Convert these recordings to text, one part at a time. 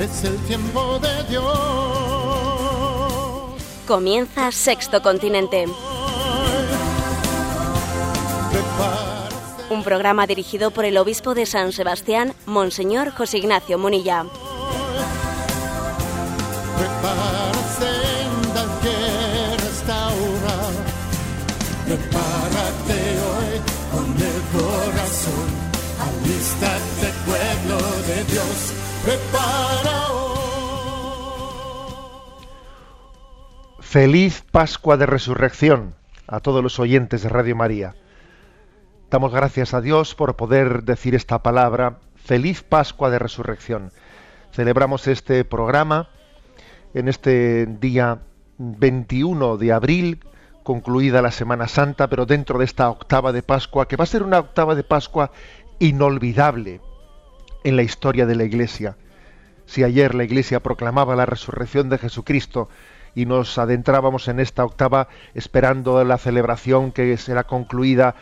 es el tiempo de Dios. Comienza Sexto Continente. Un programa dirigido por el obispo de San Sebastián, Monseñor José Ignacio Munilla. Prepárate hoy con el corazón. Alístate, Feliz Pascua de Resurrección a todos los oyentes de Radio María. Damos gracias a Dios por poder decir esta palabra. Feliz Pascua de Resurrección. Celebramos este programa en este día 21 de abril, concluida la Semana Santa, pero dentro de esta octava de Pascua, que va a ser una octava de Pascua inolvidable en la historia de la Iglesia. Si ayer la Iglesia proclamaba la resurrección de Jesucristo y nos adentrábamos en esta octava esperando la celebración que será concluida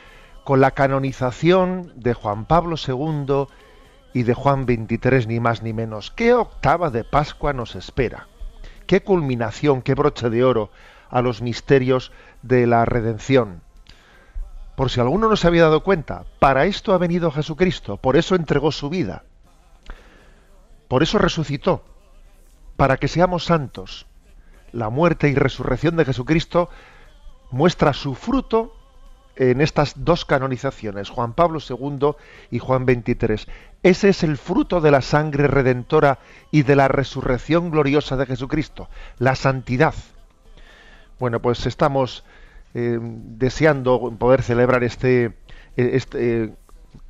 con la canonización de Juan Pablo II y de Juan XXIII, ni más ni menos. ¿Qué octava de Pascua nos espera? ¿Qué culminación, qué broche de oro a los misterios de la redención? Por si alguno no se había dado cuenta, para esto ha venido Jesucristo, por eso entregó su vida, por eso resucitó, para que seamos santos. La muerte y resurrección de Jesucristo muestra su fruto en estas dos canonizaciones, Juan Pablo II y Juan XXIII. Ese es el fruto de la sangre redentora y de la resurrección gloriosa de Jesucristo, la santidad. Bueno, pues estamos eh, deseando poder celebrar este, este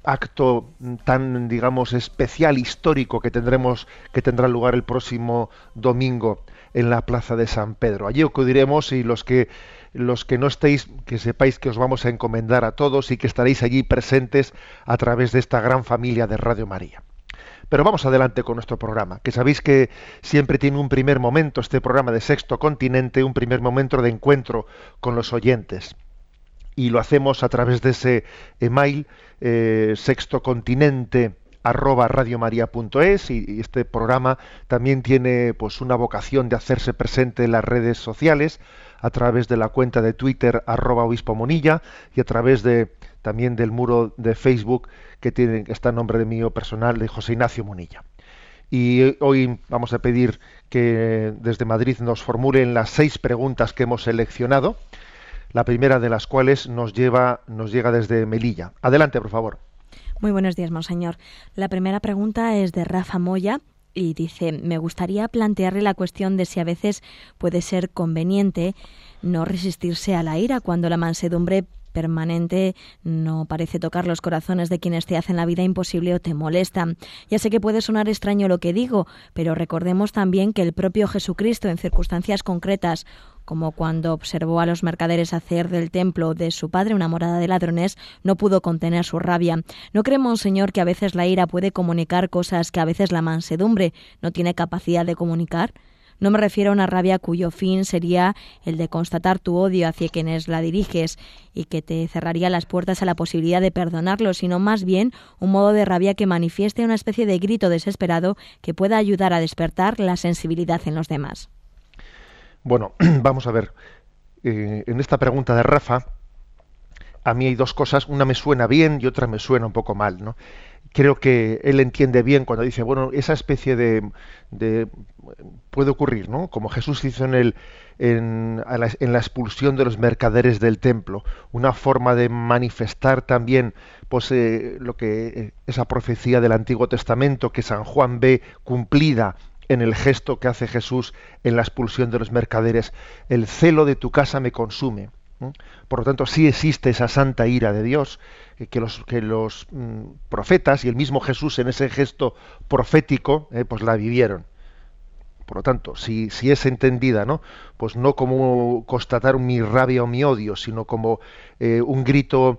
acto tan, digamos, especial, histórico que tendremos, que tendrá lugar el próximo domingo en la Plaza de San Pedro. Allí acudiremos y los que los que no estéis, que sepáis que os vamos a encomendar a todos y que estaréis allí presentes a través de esta gran familia de Radio María. Pero vamos adelante con nuestro programa, que sabéis que siempre tiene un primer momento, este programa de Sexto Continente, un primer momento de encuentro con los oyentes. Y lo hacemos a través de ese email eh, sextocontinente arroba radiomaria.es y, y este programa también tiene pues una vocación de hacerse presente en las redes sociales a través de la cuenta de Twitter arroba obispo monilla y a través de también del muro de Facebook que tiene está nombre de mío personal de José Ignacio Monilla. Y hoy vamos a pedir que desde Madrid nos formulen las seis preguntas que hemos seleccionado, la primera de las cuales nos lleva nos llega desde Melilla. Adelante, por favor. Muy buenos días, monseñor. La primera pregunta es de Rafa Moya y dice, me gustaría plantearle la cuestión de si a veces puede ser conveniente no resistirse a la ira cuando la mansedumbre permanente no parece tocar los corazones de quienes te hacen la vida imposible o te molestan. Ya sé que puede sonar extraño lo que digo, pero recordemos también que el propio Jesucristo en circunstancias concretas como cuando observó a los mercaderes hacer del templo de su padre una morada de ladrones, no pudo contener su rabia. ¿No creemos, Señor, que a veces la ira puede comunicar cosas que a veces la mansedumbre no tiene capacidad de comunicar? No me refiero a una rabia cuyo fin sería el de constatar tu odio hacia quienes la diriges y que te cerraría las puertas a la posibilidad de perdonarlo, sino más bien un modo de rabia que manifieste una especie de grito desesperado que pueda ayudar a despertar la sensibilidad en los demás. Bueno, vamos a ver. Eh, en esta pregunta de Rafa, a mí hay dos cosas. Una me suena bien y otra me suena un poco mal, ¿no? Creo que él entiende bien cuando dice, bueno, esa especie de, de puede ocurrir, ¿no? Como Jesús hizo en el en, la, en, la, expulsión de los mercaderes del templo, una forma de manifestar también pues, eh, lo que eh, esa profecía del Antiguo Testamento que San Juan ve cumplida en el gesto que hace Jesús en la expulsión de los mercaderes. El celo de tu casa me consume. Por lo tanto, sí existe esa santa ira de Dios que los, que los mm, profetas y el mismo Jesús en ese gesto profético eh, pues la vivieron. Por lo tanto, si, si es entendida, ¿no? Pues no como constatar mi rabia o mi odio, sino como eh, un grito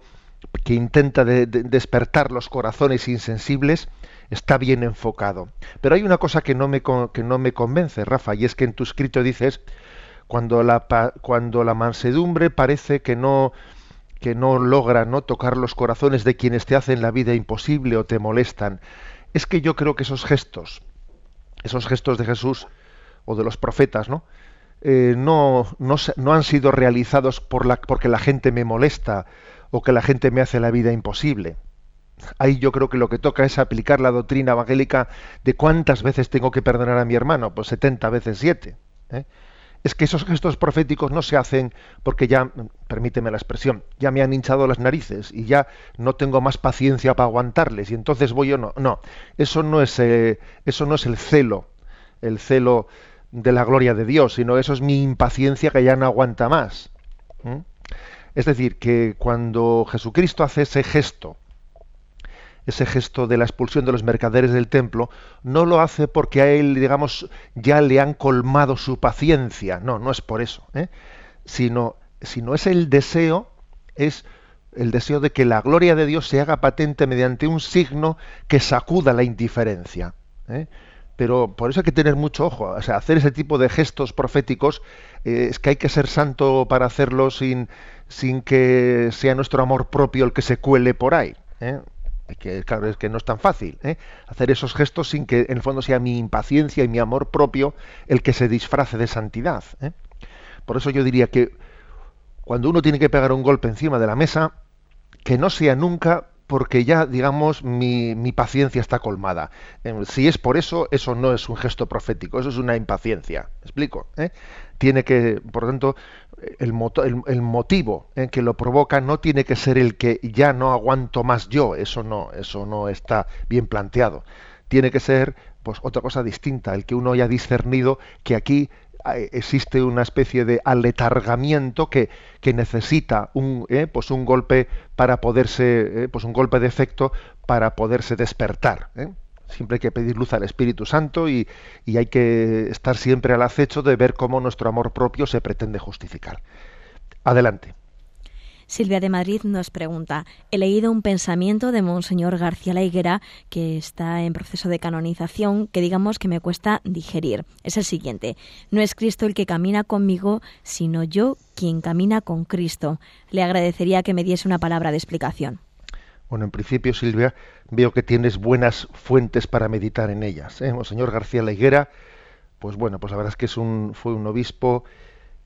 que intenta despertar los corazones insensibles, está bien enfocado. Pero hay una cosa que no me, que no me convence, Rafa, y es que en tu escrito dices, cuando la, cuando la mansedumbre parece que no, que no logra ¿no? tocar los corazones de quienes te hacen la vida imposible o te molestan. Es que yo creo que esos gestos, esos gestos de Jesús o de los profetas, ¿no? Eh, no, no, han sido realizados por la, porque la gente me molesta o que la gente me hace la vida imposible. Ahí yo creo que lo que toca es aplicar la doctrina evangélica de cuántas veces tengo que perdonar a mi hermano, pues 70 veces 7. ¿eh? Es que esos gestos proféticos no se hacen porque ya, permíteme la expresión, ya me han hinchado las narices y ya no tengo más paciencia para aguantarles y entonces voy yo no. No, eso no es, eh, eso no es el celo, el celo de la gloria de Dios, sino eso es mi impaciencia que ya no aguanta más. Es decir, que cuando Jesucristo hace ese gesto, ese gesto de la expulsión de los mercaderes del templo, no lo hace porque a él, digamos, ya le han colmado su paciencia. No, no es por eso. ¿eh? Sino, sino es el deseo, es el deseo de que la gloria de Dios se haga patente mediante un signo que sacuda la indiferencia. ¿eh? Pero por eso hay que tener mucho ojo. O sea, hacer ese tipo de gestos proféticos eh, es que hay que ser santo para hacerlo sin, que sea nuestro amor propio el que se cuele por ahí. ¿eh? Que, claro, es que no es tan fácil ¿eh? hacer esos gestos sin que en el fondo sea mi impaciencia y mi amor propio el que se disfrace de santidad. Por eso yo diría que cuando uno tiene que pegar un golpe encima de la mesa, que no sea nunca porque ya, digamos, mi, mi, paciencia está colmada. Em, si es por eso, eso no es un gesto profético, eso es una impaciencia. ¿Me explico? ¿Eh? Tiene que, por lo tanto, el, el, motivo en que lo provoca no tiene que ser el que ya no aguanto más yo. Eso no, eso no está bien planteado. Tiene que ser, pues, otra cosa distinta, el que uno haya discernido que aquí existe una especie de aletargamiento que, necesita un, eh, pues un golpe para poderse, eh, pues un golpe de efecto para poderse despertar. ¿eh? Siempre hay que pedir luz al Espíritu Santo y, hay que estar siempre al acecho de ver cómo nuestro amor propio se pretende justificar. Adelante. Silvia de Madrid nos pregunta, he leído un pensamiento de Monseñor García La Higuera que está en proceso de canonización que digamos que me cuesta digerir. Es el siguiente, no es Cristo el que camina conmigo, sino yo quien camina con Cristo. Le agradecería que me diese una palabra de explicación. Bueno, en principio, Silvia, veo que tienes buenas fuentes para meditar en ellas. ¿eh? Monseñor García La Higuera, pues bueno, pues la verdad es que es un, fue un obispo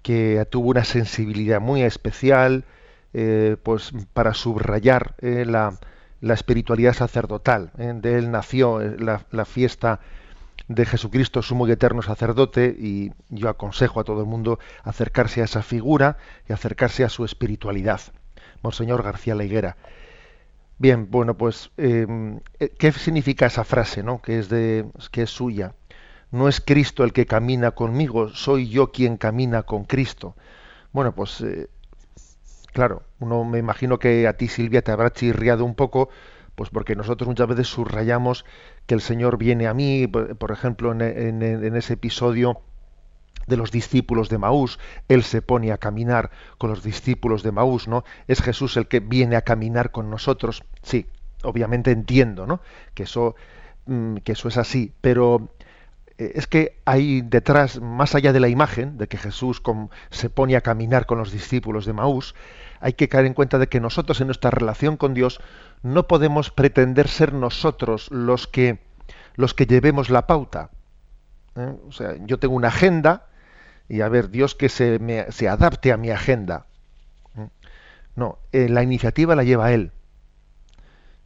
que tuvo una sensibilidad muy especial, eh, pues para subrayar eh, la, espiritualidad sacerdotal. ¿eh? De él nació la, fiesta de Jesucristo, sumo y eterno sacerdote, y yo aconsejo a todo el mundo acercarse a esa figura y acercarse a su espiritualidad. Monseñor García La Higuera. Bien, bueno, pues, ¿qué significa esa frase, no? Que es de, que es suya. No es Cristo el que camina conmigo, soy yo quien camina con Cristo. Bueno, pues Claro, uno me imagino que a ti Silvia te habrá chirriado un poco, pues porque nosotros muchas veces subrayamos que el Señor viene a mí, por ejemplo, en, ese episodio de los discípulos de Maús, él se pone a caminar con los discípulos de Maús, ¿no? Es Jesús el que viene a caminar con nosotros. Sí, obviamente entiendo, ¿no? Que eso, mm, que eso es así, pero es que hay detrás, más allá de la imagen de que Jesús se pone a caminar con los discípulos de Maús, hay que caer en cuenta de que nosotros en nuestra relación con Dios no podemos pretender ser nosotros los que los que llevemos la pauta. ¿eh? O sea, yo tengo una agenda y a ver, Dios que se, me, se adapte a mi agenda. ¿eh? No, eh, la iniciativa la lleva Él.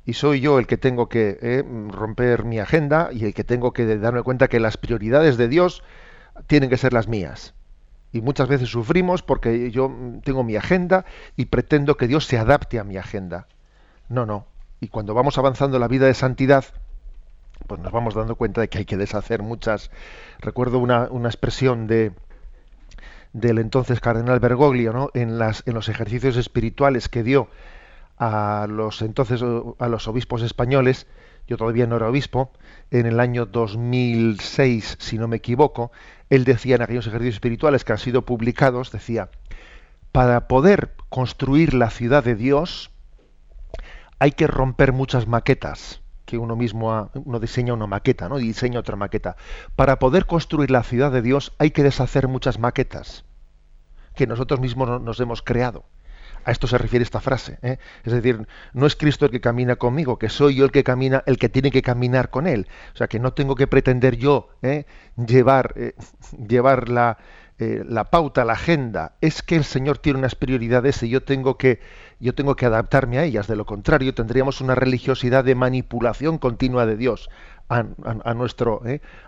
Y soy yo el que tengo que romper mi agenda y el que tengo que darme cuenta que las prioridades de Dios tienen que ser las mías y muchas veces sufrimos porque yo tengo mi agenda y pretendo que Dios se adapte a mi agenda. No, no. Y cuando vamos avanzando en la vida de santidad, pues nos vamos dando cuenta de que hay que deshacer muchas. Recuerdo una, una expresión de del entonces cardenal Bergoglio, ¿no? En las en los ejercicios espirituales que dio a los entonces a los obispos españoles, yo todavía no era obispo, en el año 2006, si no me equivoco, él decía en aquellos ejercicios espirituales que han sido publicados, decía, para poder construir la ciudad de Dios hay que romper muchas maquetas que uno mismo uno diseña una maqueta, ¿no? Y diseña otra maqueta. Para poder construir la ciudad de Dios hay que deshacer muchas maquetas que nosotros mismos nos hemos creado. A esto se refiere esta frase. ¿eh? Es decir, no es Cristo el que camina conmigo, que soy yo el que camina, el que tiene que caminar con él. O sea, que no tengo que pretender yo ¿eh? llevar, eh, llevar la, la, pauta, la agenda. Es que el Señor tiene unas prioridades y yo tengo que, yo tengo que adaptarme a ellas. De lo contrario, tendríamos una religiosidad de manipulación continua de Dios a, nuestro,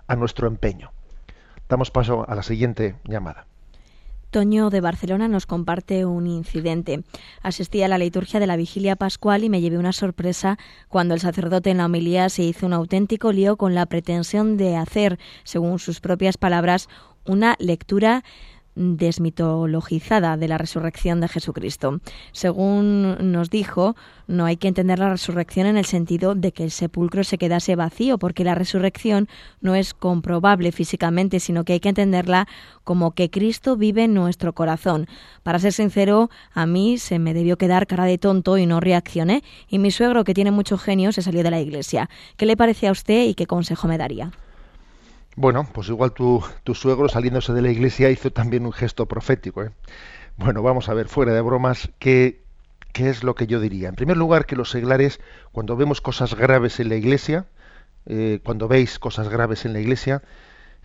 a nuestro empeño. Damos paso a la siguiente llamada. Toño de Barcelona nos comparte un incidente. Asistí a la liturgia de la vigilia pascual y me llevé una sorpresa cuando el sacerdote en la homilía se hizo un auténtico lío con la pretensión de hacer, según sus propias palabras, una lectura desmitologizada de la resurrección de Jesucristo. Según nos dijo, no hay que entender la resurrección en el sentido de que el sepulcro se quedase vacío, porque la resurrección no es comprobable físicamente, sino que hay que entenderla como que Cristo vive en nuestro corazón. Para ser sincero, a mí se me debió quedar cara de tonto y no reaccioné, y mi suegro, que tiene mucho genio, se salió de la iglesia. ¿Qué le parece a usted y qué consejo me daría? Bueno, pues igual tu, tu, suegro saliéndose de la iglesia hizo también un gesto profético. ¿eh? Bueno, vamos a ver, fuera de bromas, ¿qué, ¿qué, es lo que yo diría? En primer lugar, que los seglares, cuando vemos cosas graves en la iglesia, eh, cuando veis cosas graves en la iglesia,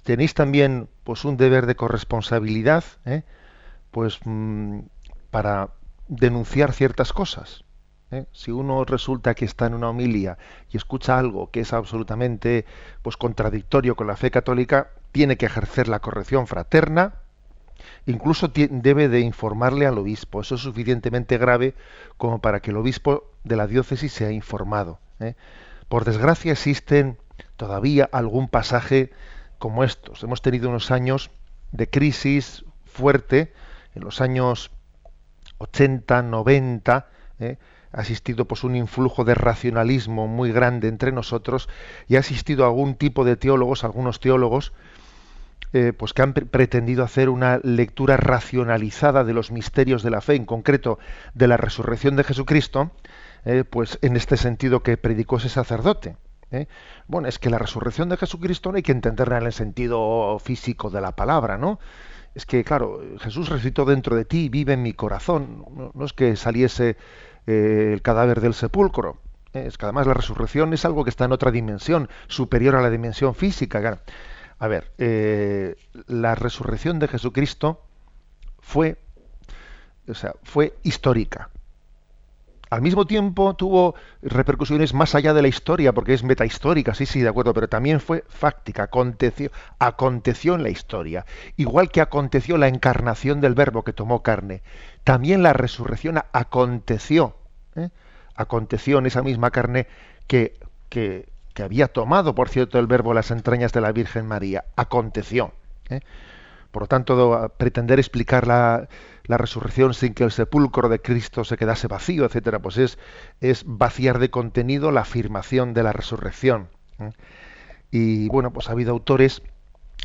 tenéis también pues un deber de corresponsabilidad, ¿eh? pues mm, para denunciar ciertas cosas. ¿Eh? Si uno resulta que está en una homilia y escucha algo que es absolutamente pues, contradictorio con la fe católica, tiene que ejercer la corrección fraterna, incluso debe de informarle al obispo. Eso es suficientemente grave como para que el obispo de la diócesis sea informado. ¿eh? Por desgracia existen todavía algún pasaje como estos. Hemos tenido unos años de crisis fuerte, en los años 80, 90, ¿eh? Ha existido pues un influjo de racionalismo muy grande entre nosotros y ha existido algún tipo de teólogos, algunos teólogos, eh, pues que han pretendido hacer una lectura racionalizada de los misterios de la fe, en concreto de la resurrección de Jesucristo, eh, pues en este sentido que predicó ese sacerdote. ¿eh? Bueno, es que la resurrección de Jesucristo no hay que entenderla en el sentido físico de la palabra, ¿no? Es que, claro, Jesús resucitó dentro de ti, vive en mi corazón. no es que saliese eh, el cadáver del sepulcro. Es que además la resurrección es algo que está en otra dimensión, superior a la dimensión física. A ver, eh, la resurrección de Jesucristo fue, o sea, fue histórica. Al mismo tiempo tuvo repercusiones más allá de la historia, porque es metahistórica, sí, sí, de acuerdo, pero también fue fáctica, aconteció, aconteció en la historia. Igual que aconteció la encarnación del verbo que tomó carne también la resurrección aconteció, ¿eh? aconteció en esa misma carne que, que, había tomado, por cierto, el verbo las entrañas de la Virgen María, aconteció. ¿eh? Por lo tanto, pretender explicar la, resurrección sin que el sepulcro de Cristo se quedase vacío, etcétera, pues es, es vaciar de contenido la afirmación de la resurrección. ¿eh? Y bueno, pues ha habido autores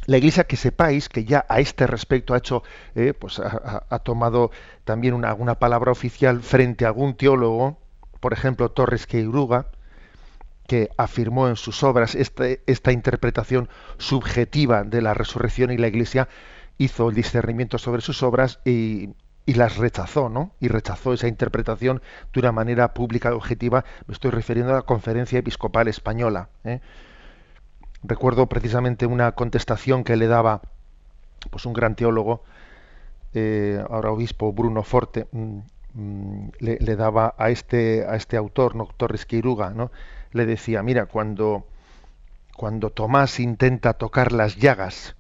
la Iglesia que sepáis que ya a este respecto ha hecho, eh, pues ha, tomado también una, palabra oficial frente a algún teólogo, por ejemplo Torres Queiruga, que afirmó en sus obras este, esta interpretación subjetiva de la resurrección y la Iglesia hizo el discernimiento sobre sus obras y, las rechazó, ¿no? Y rechazó esa interpretación de una manera pública y objetiva. Me estoy refiriendo a la Conferencia Episcopal Española. ¿eh? Recuerdo precisamente una contestación que le daba pues un gran teólogo, eh, ahora obispo Bruno Forte, mm, mm, le, daba a este, a este autor, ¿no? Torres Quiruga, ¿no? le decía, mira, cuando, cuando Tomás intenta tocar las llagas,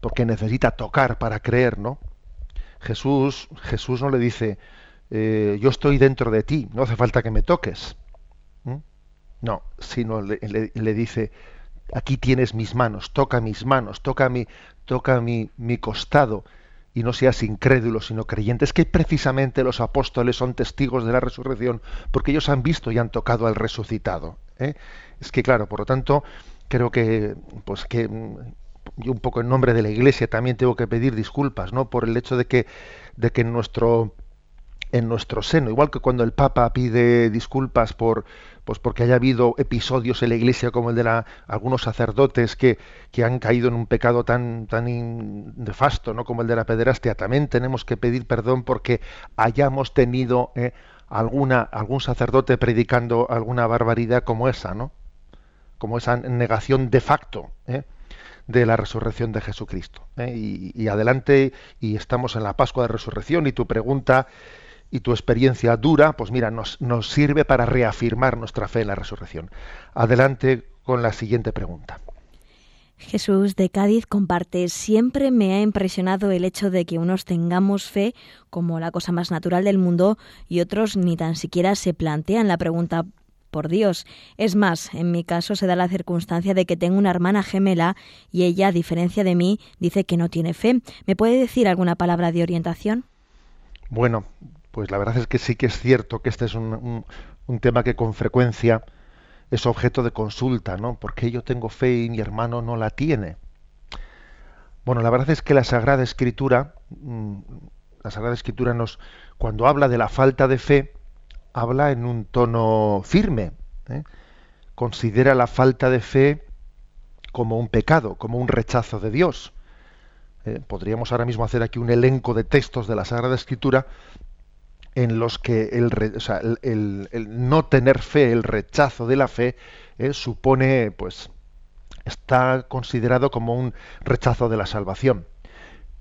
porque necesita tocar para creer, ¿no? Jesús, Jesús no le dice, eh, yo estoy dentro de ti, no hace falta que me toques. No, sino le, dice, aquí tienes mis manos, toca mis manos, toca mi, toca mi, mi costado y no seas incrédulo, sino creyente. Es que precisamente los apóstoles son testigos de la resurrección porque ellos han visto y han tocado al resucitado. ¿eh? Es que, claro, por lo tanto, creo que, pues que yo un poco en nombre de la Iglesia también tengo que pedir disculpas, ¿no? Por el hecho de que, de que en nuestro en nuestro seno, igual que cuando el Papa pide disculpas por pues porque haya habido episodios en la Iglesia como el de la, algunos sacerdotes que, que han caído en un pecado tan tan nefasto, ¿no? como el de la pederastia, también tenemos que pedir perdón porque hayamos tenido eh, alguna algún sacerdote predicando alguna barbaridad como esa, ¿no? Como esa negación de facto, ¿eh? De la resurrección de Jesucristo. ¿eh? Y, y, adelante, y estamos en la Pascua de Resurrección, y tu pregunta y tu experiencia dura, pues mira, nos, nos sirve para reafirmar nuestra fe en la resurrección. Adelante con la siguiente pregunta. Jesús de Cádiz comparte, siempre me ha impresionado el hecho de que unos tengamos fe como la cosa más natural del mundo y otros ni tan siquiera se plantean la pregunta por Dios. Es más, en mi caso se da la circunstancia de que tengo una hermana gemela y ella, a diferencia de mí, dice que no tiene fe. ¿Me puede decir alguna palabra de orientación? Bueno, pues la verdad es que sí que es cierto que este es un, un, tema que con frecuencia es objeto de consulta, ¿no? Porque yo tengo fe y mi hermano no la tiene. Bueno, la verdad es que la Sagrada Escritura, mm, la Sagrada Escritura nos, cuando habla de la falta de fe, habla en un tono firme. ¿eh? Considera la falta de fe como un pecado, como un rechazo de Dios. Eh, podríamos ahora mismo hacer aquí un elenco de textos de la Sagrada Escritura en los que el, no tener fe, el rechazo de la fe, eh, supone, pues, está considerado como un rechazo de la salvación.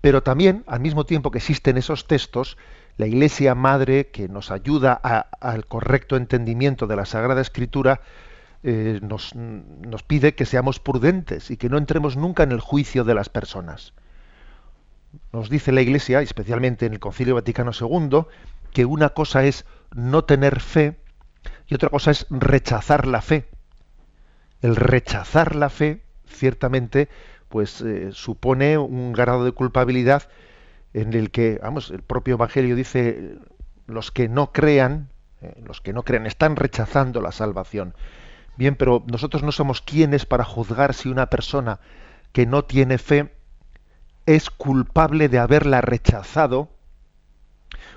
Pero también, al mismo tiempo que existen esos textos, la Iglesia Madre, que nos ayuda al correcto entendimiento de la Sagrada Escritura, eh, nos, pide que seamos prudentes y que no entremos nunca en el juicio de las personas. Nos dice la Iglesia, especialmente en el Concilio Vaticano II, que una cosa es no tener fe y otra cosa es rechazar la fe. El rechazar la fe, ciertamente, pues eh, supone un grado de culpabilidad en el que, vamos, el propio Evangelio dice, los que no crean, eh, los que no crean están rechazando la salvación. Bien, pero nosotros no somos quienes para juzgar si una persona que no tiene fe es culpable de haberla rechazado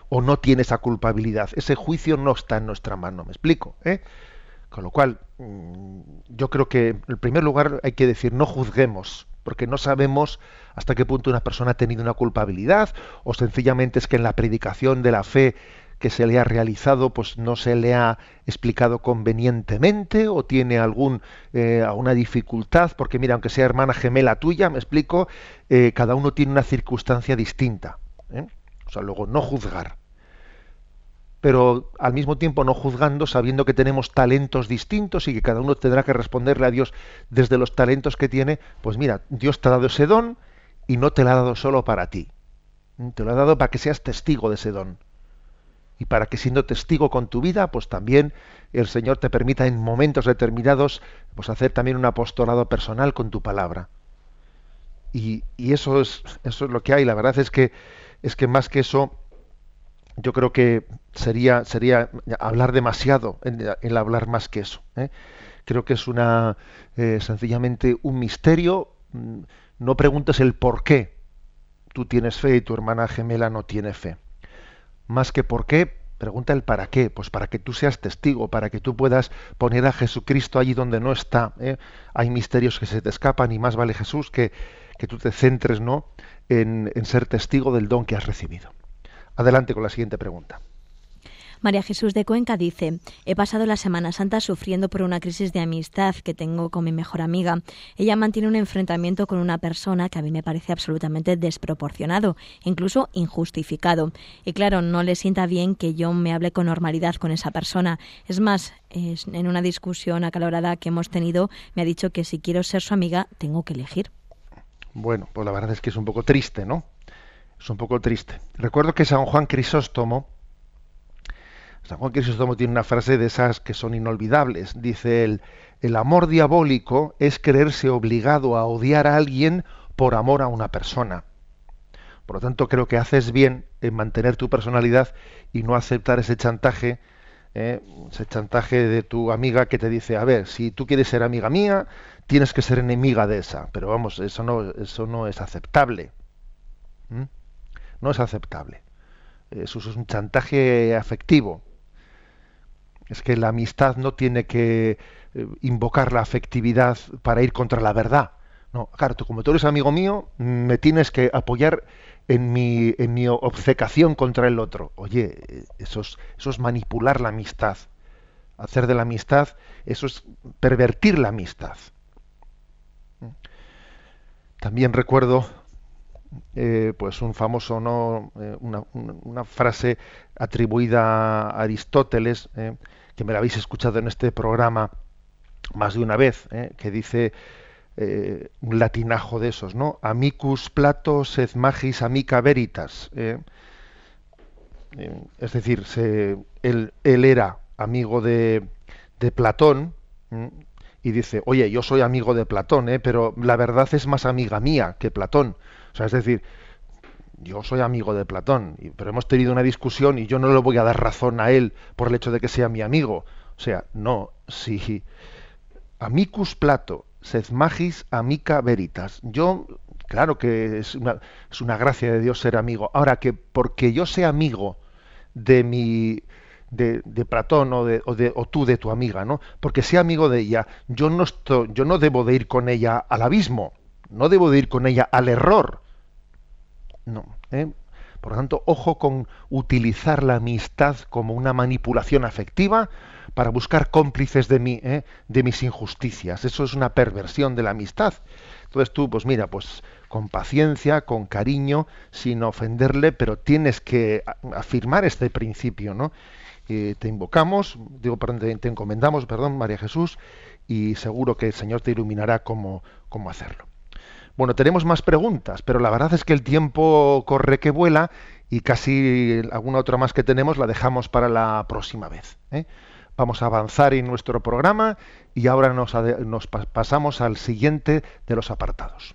o no tiene esa culpabilidad. Ese juicio no está en nuestra mano, me explico. ¿eh? Con lo cual, mm, yo creo que en primer lugar hay que decir no juzguemos, porque no sabemos hasta qué punto una persona ha tenido una culpabilidad, o sencillamente es que en la predicación de la fe que se le ha realizado pues no se le ha explicado convenientemente o tiene algún eh, alguna dificultad porque mira aunque sea hermana gemela tuya me explico eh, cada uno tiene una circunstancia distinta o sea luego no juzgar pero al mismo tiempo no juzgando, sabiendo que tenemos talentos distintos y que cada uno tendrá que responderle a Dios desde los talentos que tiene, pues mira, Dios te ha dado ese don y no te lo ha dado solo para ti. Te lo ha dado para que seas testigo de ese don. Y para que siendo testigo con tu vida, pues también el Señor te permita en momentos determinados pues hacer también un apostolado personal con tu palabra. Y, y eso es eso es lo que hay. La verdad es que es que más que eso yo creo que sería sería hablar demasiado el hablar más que eso. ¿eh? Creo que es una eh, sencillamente un misterio. Mm, no preguntes el por qué tú tienes fe y tu hermana gemela no tiene fe. Más que por qué, pregunta el para qué. Pues para que tú seas testigo, para que tú puedas poner a Jesucristo allí donde no está. ¿eh? Hay misterios que se te escapan y más vale Jesús que, que tú te centres ¿no? en, en ser testigo del don que has recibido. Adelante con la siguiente pregunta. María Jesús de Cuenca dice, he pasado la Semana Santa sufriendo por una crisis de amistad que tengo con mi mejor amiga. Ella mantiene un enfrentamiento con una persona que a mí me parece absolutamente desproporcionado, incluso injustificado. Y claro, no le sienta bien que yo me hable con normalidad con esa persona. Es más, en una discusión acalorada que hemos tenido, me ha dicho que si quiero ser su amiga, tengo que elegir. Bueno, pues la verdad es que es un poco triste, ¿no? Es un poco triste. Recuerdo que San Juan Crisóstomo, San Juan Crisóstomo tiene una frase de esas que son inolvidables. Dice él, el amor diabólico es creerse obligado a odiar a alguien por amor a una persona. Por lo tanto, creo que haces bien en mantener tu personalidad y no aceptar ese chantaje, ¿eh? ese chantaje de tu amiga que te dice, a ver, si tú quieres ser amiga mía, tienes que ser enemiga de esa. Pero vamos, eso no, eso no es aceptable. No es aceptable. Eso es un chantaje afectivo. Es que la amistad no tiene que eh, invocar la afectividad para ir contra la verdad. No, claro, tú, como tú eres amigo mío, me tienes que apoyar en mi, en mi obcecación contra el otro. Oye, eso es, eso es manipular la amistad. Hacer de la amistad, eso es pervertir la amistad. También recuerdo eh, pues un famoso no eh, una, frase atribuida a Aristóteles eh, que me la habéis escuchado en este programa más de una vez que dice un latinajo de esos no amicus plato sed magis amica veritas es decir él, él, era amigo de, de Platón y dice, oye, yo soy amigo de Platón, pero la verdad es más amiga mía que Platón. O sea, es decir, yo soy amigo de Platón, pero hemos tenido una discusión y yo no le voy a dar razón a él por el hecho de que sea mi amigo. O sea, no, si amicus Plato, sed magis amica veritas. Yo, claro que es una, es una gracia de Dios ser amigo. Ahora que porque yo sea amigo de mi de, de Platón o, de, o, de, o, tú de tu amiga, ¿no? Porque sea amigo de ella, yo no, estoy, yo no debo de ir con ella al abismo, no debo de ir con ella al error. No. ¿eh? Por lo tanto, ojo con utilizar la amistad como una manipulación afectiva para buscar cómplices de, mí, ¿eh? de mis injusticias. Eso es una perversión de la amistad. Entonces tú, pues mira, pues con paciencia, con cariño, sin ofenderle, pero tienes que afirmar este principio, ¿no? te invocamos, digo, te, encomendamos, perdón, María Jesús, y seguro que el Señor te iluminará cómo, cómo hacerlo. Bueno, tenemos más preguntas, pero la verdad es que el tiempo corre que vuela y casi alguna otra más que tenemos la dejamos para la próxima vez. ¿eh? Vamos a avanzar en nuestro programa y ahora nos, nos pasamos al siguiente de los apartados.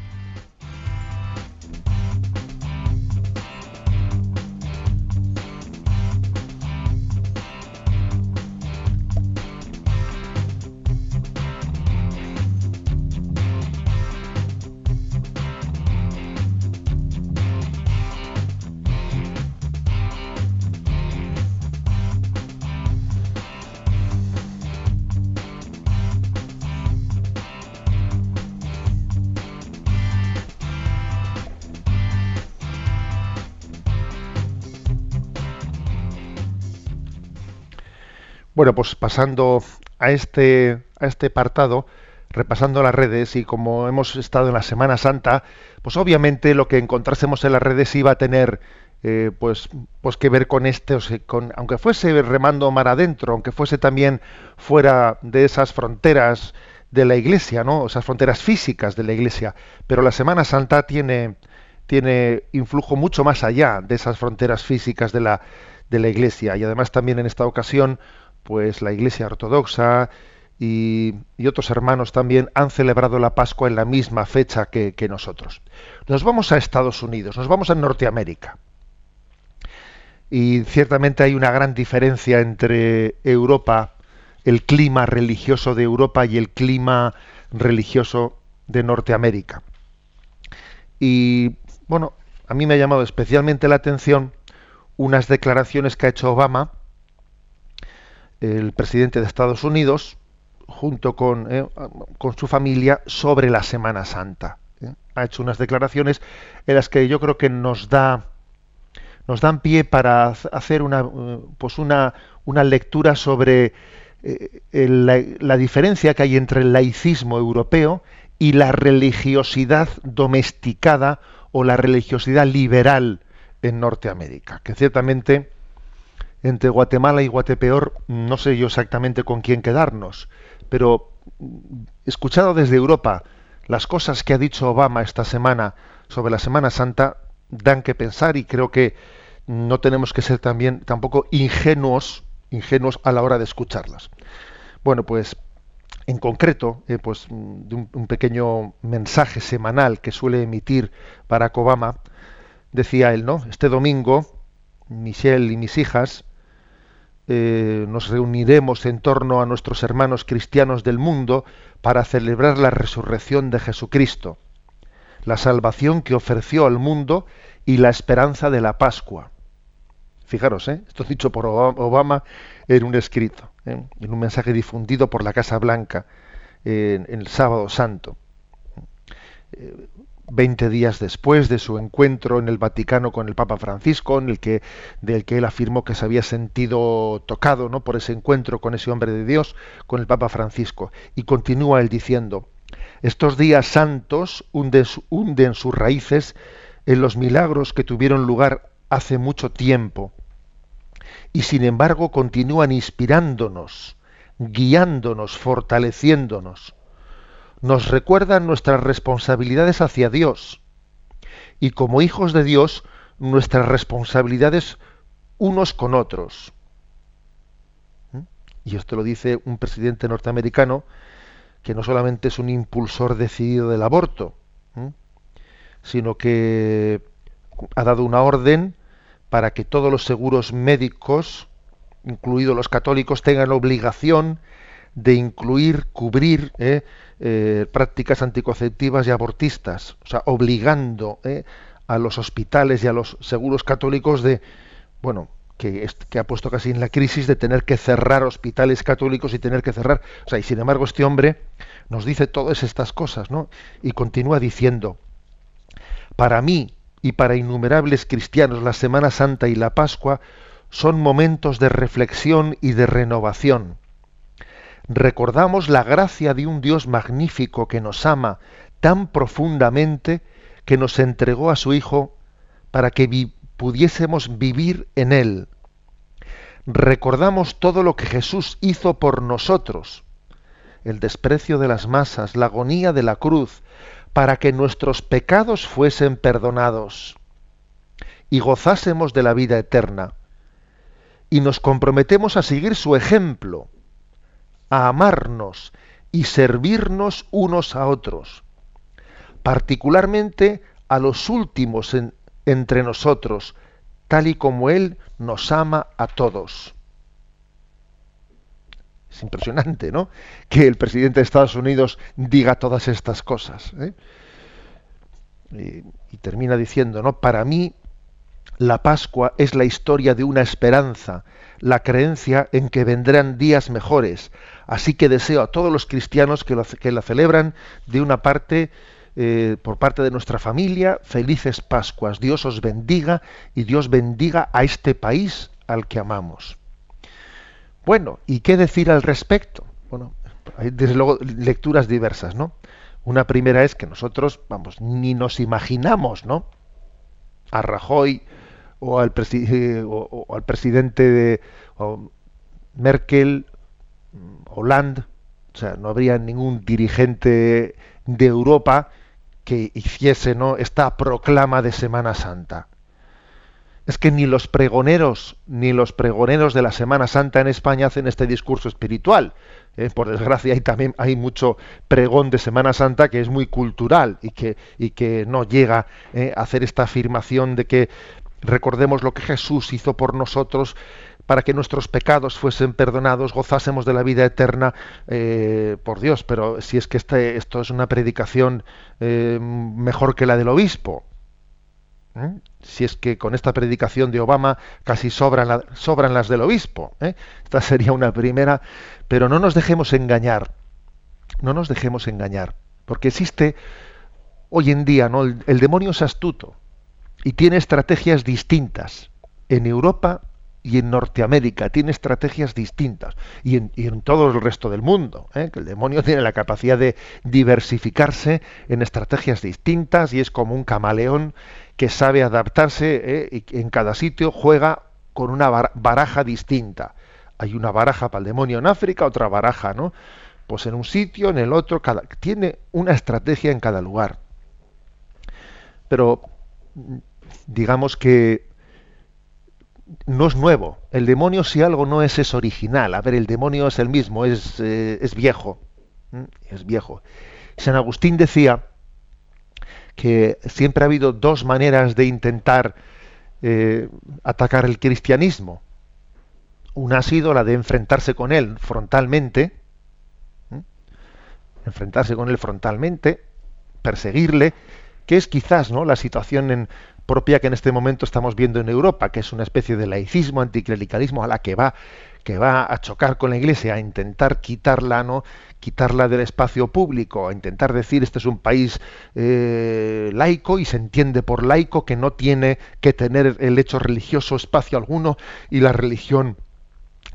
Bueno, pues pasando a este, a este apartado, repasando las redes y como hemos estado en la Semana Santa, pues obviamente lo que encontrásemos en las redes iba a tener eh, pues, pues que ver con este, con, aunque fuese remando mar adentro, aunque fuese también fuera de esas fronteras de la Iglesia, ¿no? Esas fronteras físicas de la Iglesia. Pero la Semana Santa tiene, tiene influjo mucho más allá de esas fronteras físicas de la, de la Iglesia. Y además también en esta ocasión pues la Iglesia Ortodoxa y, otros hermanos también han celebrado la Pascua en la misma fecha que, nosotros. Nos vamos a Estados Unidos, nos vamos a Norteamérica. Y ciertamente hay una gran diferencia entre Europa, el clima religioso de Europa y el clima religioso de Norteamérica. Y bueno, a mí me ha llamado especialmente la atención unas declaraciones que ha hecho Obama el presidente de Estados Unidos junto con, eh, con su familia sobre la Semana Santa. ¿eh? Ha hecho unas declaraciones en las que yo creo que nos da nos dan pie para hacer una pues una, una lectura sobre eh, la, diferencia que hay entre el laicismo europeo y la religiosidad domesticada o la religiosidad liberal en Norteamérica, que ciertamente entre Guatemala y Guatepeor no sé yo exactamente con quién quedarnos, pero escuchado desde Europa las cosas que ha dicho Obama esta semana sobre la Semana Santa, dan que pensar y creo que no tenemos que ser también tampoco ingenuos, ingenuos a la hora de escucharlas. Bueno, pues en concreto, eh, pues de un, pequeño mensaje semanal que suele emitir Barack Obama, decía él, ¿no? Este domingo, Michelle y mis hijas eh, nos reuniremos en torno a nuestros hermanos cristianos del mundo para celebrar la resurrección de Jesucristo, la salvación que ofreció al mundo y la esperanza de la Pascua. Fijaros, ¿eh? esto dicho por Obama en un escrito, ¿eh? en un mensaje difundido por la Casa Blanca en el sábado santo. Eh, veinte días después de su encuentro en el Vaticano con el Papa Francisco, en el que, del que él afirmó que se había sentido tocado ¿no? por ese encuentro con ese hombre de Dios, con el Papa Francisco. Y continúa él diciendo, estos días santos hunden sus raíces en los milagros que tuvieron lugar hace mucho tiempo y sin embargo continúan inspirándonos, guiándonos, fortaleciéndonos. Nos recuerdan nuestras responsabilidades hacia Dios y como hijos de Dios nuestras responsabilidades unos con otros. ¿Mm? Y esto lo dice un presidente norteamericano que no solamente es un impulsor decidido del aborto, sino que ha dado una orden para que todos los seguros médicos, incluidos los católicos, tengan obligación de incluir, cubrir eh, eh, prácticas anticonceptivas y abortistas, o sea, obligando eh, a los hospitales y a los seguros católicos de, bueno, que, que, ha puesto casi en la crisis de tener que cerrar hospitales católicos y tener que cerrar, o sea, y sin embargo este hombre nos dice todas estas cosas, ¿no? Y continúa diciendo, para mí, y para innumerables cristianos la Semana Santa y la Pascua son momentos de reflexión y de renovación. Recordamos la gracia de un Dios magnífico que nos ama tan profundamente que nos entregó a su Hijo para que pudiésemos vivir en Él. Recordamos todo lo que Jesús hizo por nosotros, el desprecio de las masas, la agonía de la cruz, para que nuestros pecados fuesen perdonados y gozásemos de la vida eterna. Y nos comprometemos a seguir su ejemplo, a amarnos y servirnos unos a otros, particularmente a los últimos entre nosotros, tal y como Él nos ama a todos. Es impresionante, ¿no? Que el presidente de Estados Unidos diga todas estas cosas. ¿eh? Y, y, termina diciendo, ¿no? Para mí, la Pascua es la historia de una esperanza, la creencia en que vendrán días mejores. Así que deseo a todos los cristianos que, la celebran de una parte, eh, por parte de nuestra familia, felices Pascuas. Dios os bendiga y Dios bendiga a este país al que amamos. Bueno, ¿y qué decir al respecto? Bueno, hay desde luego lecturas diversas, ¿no? Una primera es que nosotros, vamos, ni nos imaginamos, ¿no? A Rajoy o al, o, al presidente de Merkel, Hollande, o sea, no habría ningún dirigente de Europa que hiciese ¿no? esta proclama de Semana Santa es que ni los pregoneros ni los pregoneros de la Semana Santa en España hacen este discurso espiritual. ¿eh? por desgracia, hay también hay mucho pregón de Semana Santa que es muy cultural y que, y que no llega ¿eh? a hacer esta afirmación de que recordemos lo que Jesús hizo por nosotros para que nuestros pecados fuesen perdonados, gozásemos de la vida eterna, eh, por Dios, pero si es que este, esto es una predicación mejor que la del obispo, ¿eh? Si es que con esta predicación de Obama casi sobran, sobran las del obispo. ¿eh? Esta sería una primera, pero no nos dejemos engañar. No nos dejemos engañar. Porque existe hoy en día, ¿no? El, demonio es astuto y tiene estrategias distintas en Europa y en Norteamérica tiene estrategias distintas y en, todo el resto del mundo. ¿eh? El demonio tiene la capacidad de diversificarse en estrategias distintas y es como un camaleón que sabe adaptarse ¿eh? y en cada sitio juega con una baraja distinta. Hay una baraja para el demonio en África, otra baraja, ¿no? Pues en un sitio, en el otro, cada, tiene una estrategia en cada lugar. Pero digamos que no es nuevo. El demonio, si algo no es, es original. A ver, el demonio es el mismo, es, eh, es viejo. Es viejo. San Agustín decía que siempre ha habido dos maneras de intentar eh, atacar el cristianismo. Una ha sido la de enfrentarse con él frontalmente, enfrentarse con él frontalmente, perseguirle, que es quizás ¿no? la situación en, propia que en este momento estamos viendo en Europa, que es una especie de laicismo, anticlericalismo a la que va que va a chocar con la Iglesia, a intentar quitarla, ¿no? quitarla del espacio público, a intentar decir este es un país eh, laico y se entiende por laico que no tiene que tener el hecho religioso espacio alguno y la religión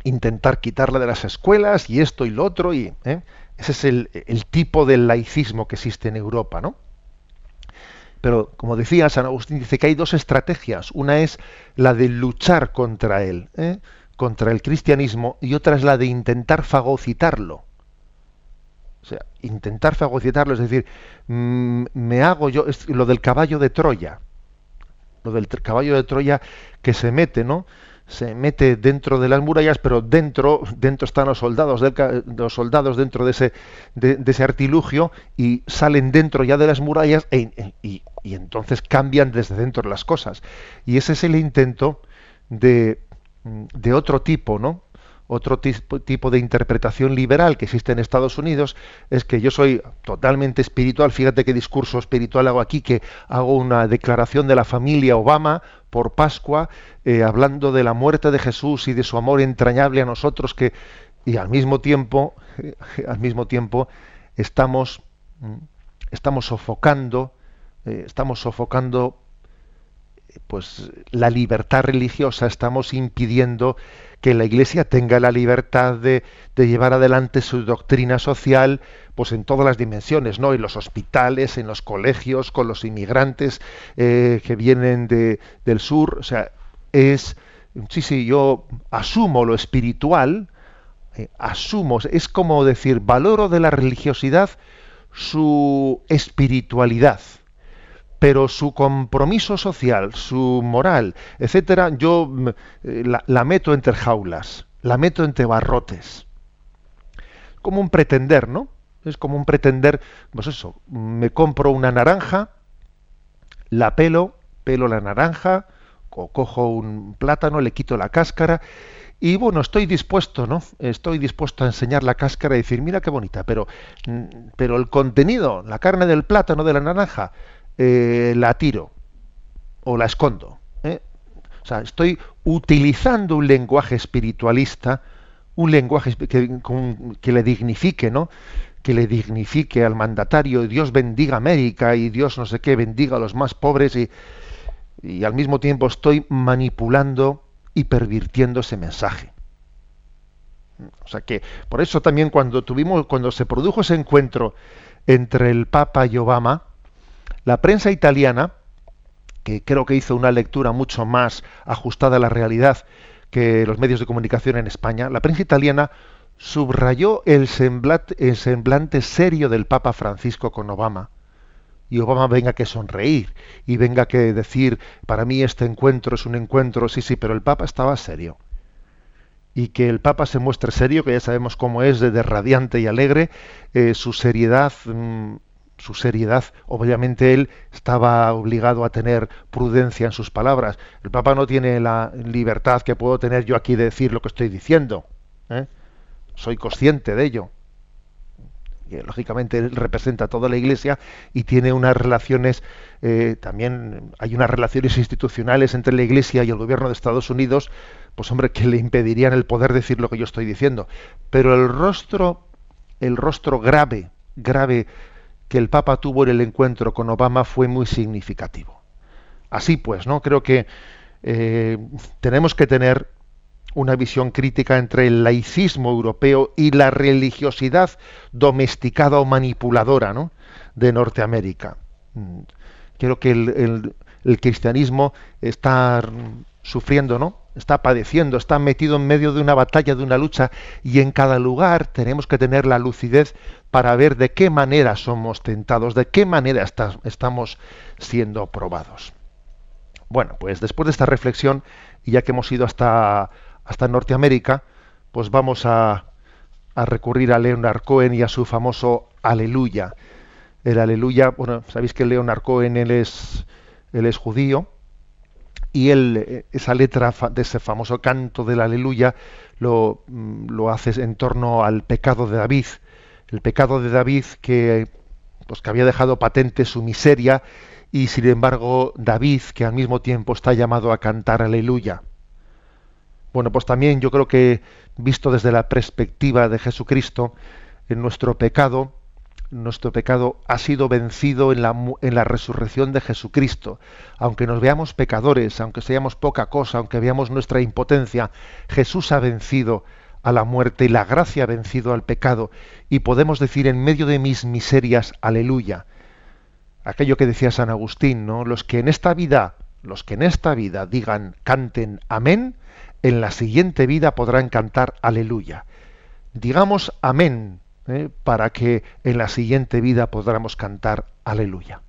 intentar quitarla de las escuelas y esto y lo otro y ¿eh? ese es el, el tipo de laicismo que existe en Europa, ¿no? Pero, como decía, San Agustín dice que hay dos estrategias. Una es la de luchar contra él, ¿eh? contra el cristianismo, y otra es la de intentar fagocitarlo. O sea, intentar fagocitarlo, es decir, mm, me hago yo, lo del caballo de Troya, lo del caballo de Troya que se mete, ¿no? Se mete dentro de las murallas, pero dentro, dentro están los soldados, los soldados dentro de ese, de, ese artilugio y salen dentro ya de las murallas e, y, y, entonces cambian desde dentro las cosas. Y ese es el intento de, de otro tipo, ¿no? Otro tipo de interpretación liberal que existe en Estados Unidos es que yo soy totalmente espiritual. Fíjate qué discurso espiritual hago aquí, que hago una declaración de la familia Obama por Pascua, eh, hablando de la muerte de Jesús y de su amor entrañable a nosotros, que y al mismo tiempo, al mismo tiempo estamos, mm, estamos sofocando, eh, estamos sofocando pues la libertad religiosa, estamos impidiendo que la Iglesia tenga la libertad de, llevar adelante su doctrina social, pues en todas las dimensiones, ¿no? En los hospitales, en los colegios, con los inmigrantes eh, que vienen de, del sur, o sea, es, sí, sí, yo asumo lo espiritual, eh, asumo, es como decir, valoro de la religiosidad su espiritualidad pero su compromiso social, su moral, etcétera, yo mm, eh, la, meto entre jaulas, la meto entre barrotes. Como un pretender, ¿no? Es como un pretender, pues eso, me compro una naranja, la pelo, pelo la naranja, o cojo un plátano, le quito la cáscara, y bueno, estoy dispuesto, ¿no? Estoy dispuesto a enseñar la cáscara y decir, mira qué bonita, pero, mm, pero el contenido, la carne del plátano, de la naranja, eh, la tiro o la escondo. ¿eh? O sea, estoy utilizando un lenguaje espiritualista, un lenguaje que, le dignifique, ¿no? Que le dignifique al mandatario, Dios bendiga América y Dios no sé qué, bendiga a los más pobres y, y al mismo tiempo estoy manipulando y pervirtiendo ese mensaje. O sea que por eso también cuando tuvimos, cuando se produjo ese encuentro entre el Papa y Obama, la prensa italiana, que creo que hizo una lectura mucho más ajustada a la realidad que los medios de comunicación en España, la prensa italiana subrayó el semblante, serio del Papa Francisco con Obama. Y Obama venga que sonreír y venga que decir, para mí este encuentro es un encuentro, sí, sí, pero el Papa estaba serio. Y que el Papa se muestre serio, que ya sabemos cómo es de, radiante y alegre, eh, su seriedad mm, su seriedad. Obviamente él estaba obligado a tener prudencia en sus palabras. El Papa no tiene la libertad que puedo tener yo aquí de decir lo que estoy diciendo. ¿eh? Soy consciente de ello. Y, lógicamente él representa a toda la Iglesia y tiene unas relaciones, eh, también hay unas relaciones institucionales entre la Iglesia y el gobierno de Estados Unidos, pues hombre, que le impedirían el poder decir lo que yo estoy diciendo. Pero el rostro, el rostro grave, grave que el Papa tuvo en el encuentro con Obama fue muy significativo. Así pues, ¿no? Creo que eh, tenemos que tener una visión crítica entre el laicismo europeo y la religiosidad domesticada o manipuladora ¿no? de Norteamérica. Mm, creo que el, el cristianismo está sufriendo, ¿no? Está padeciendo, está metido en medio de una batalla, de una lucha, y en cada lugar tenemos que tener la lucidez para ver de qué manera somos tentados, de qué manera estamos siendo probados. Bueno, pues después de esta reflexión, y ya que hemos ido hasta, hasta Norteamérica, pues vamos a, a recurrir a Leonard Cohen y a su famoso Aleluya. El Aleluya, bueno, sabéis que Leonard Cohen él es, él es judío, y él, eh, esa letra de ese famoso canto del Aleluya lo, mm, lo hace en torno al pecado de David. El pecado de David que, pues, que había dejado patente su miseria y sin embargo David que al mismo tiempo está llamado a cantar aleluya. Bueno, pues también yo creo que visto desde la perspectiva de Jesucristo, en nuestro pecado, nuestro pecado ha sido vencido en la, en la, resurrección de Jesucristo. Aunque nos veamos pecadores, aunque seamos poca cosa, aunque veamos nuestra impotencia, Jesús ha vencido a la muerte y la gracia ha vencido al pecado. Y podemos decir en medio de mis miserias, aleluya. Aquello que decía San Agustín, ¿no? Los que en esta vida, los que en esta vida digan, canten amén, en la siguiente vida podrán cantar aleluya. Digamos amén ¿eh? para que en la siguiente vida podamos cantar aleluya.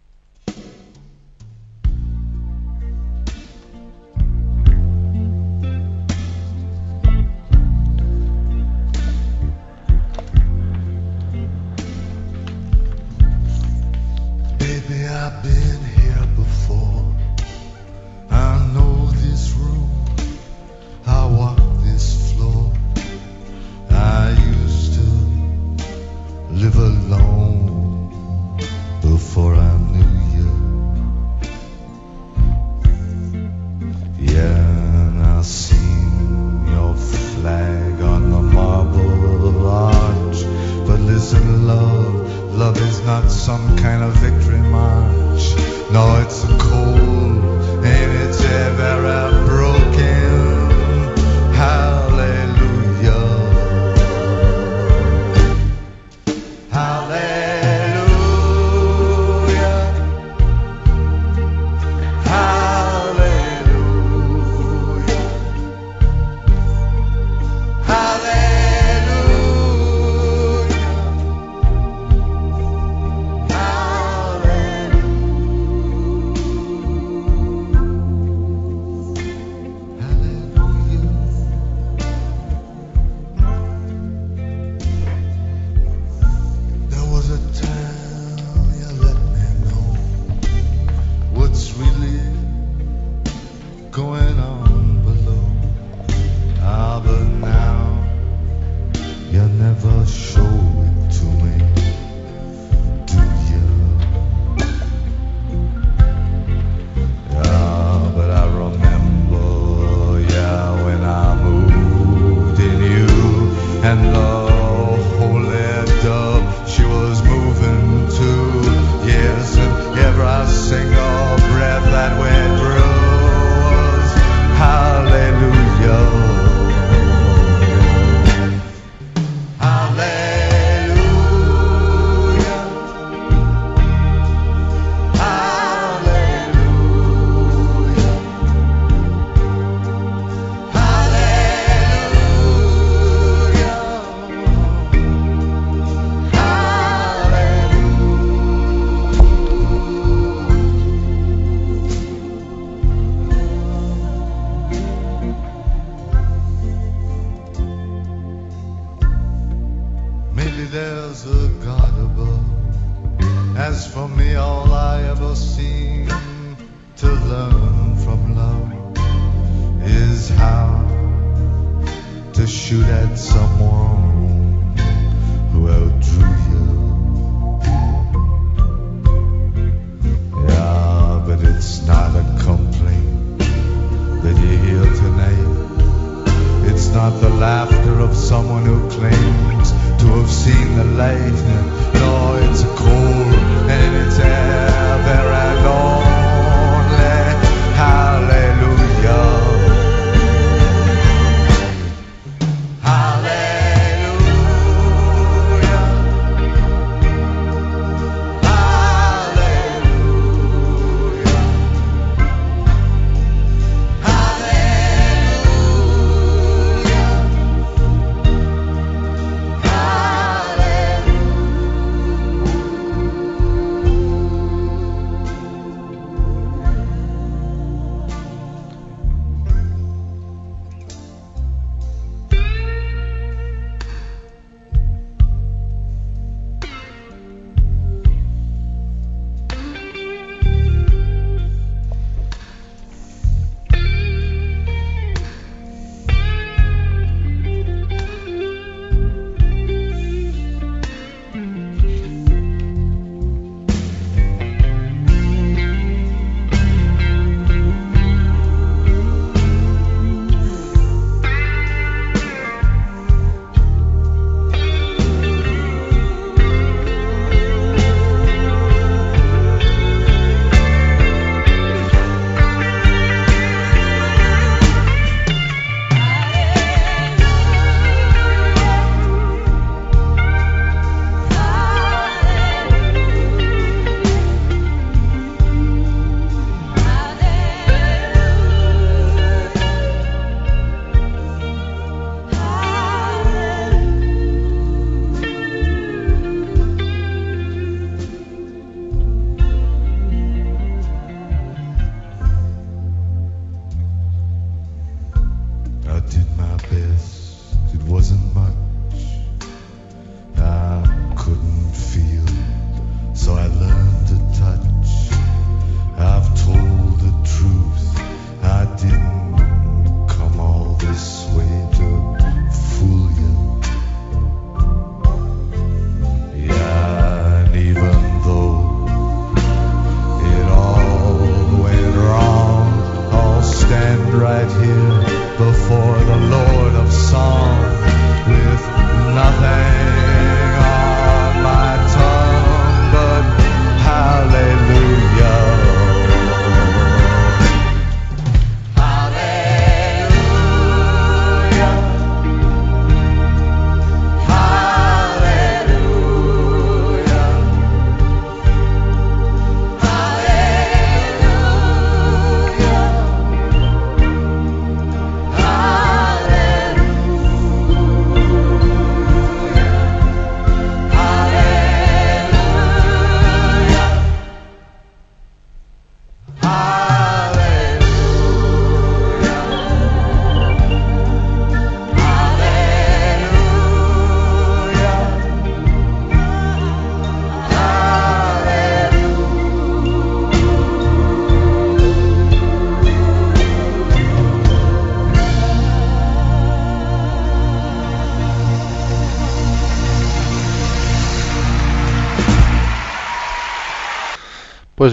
And the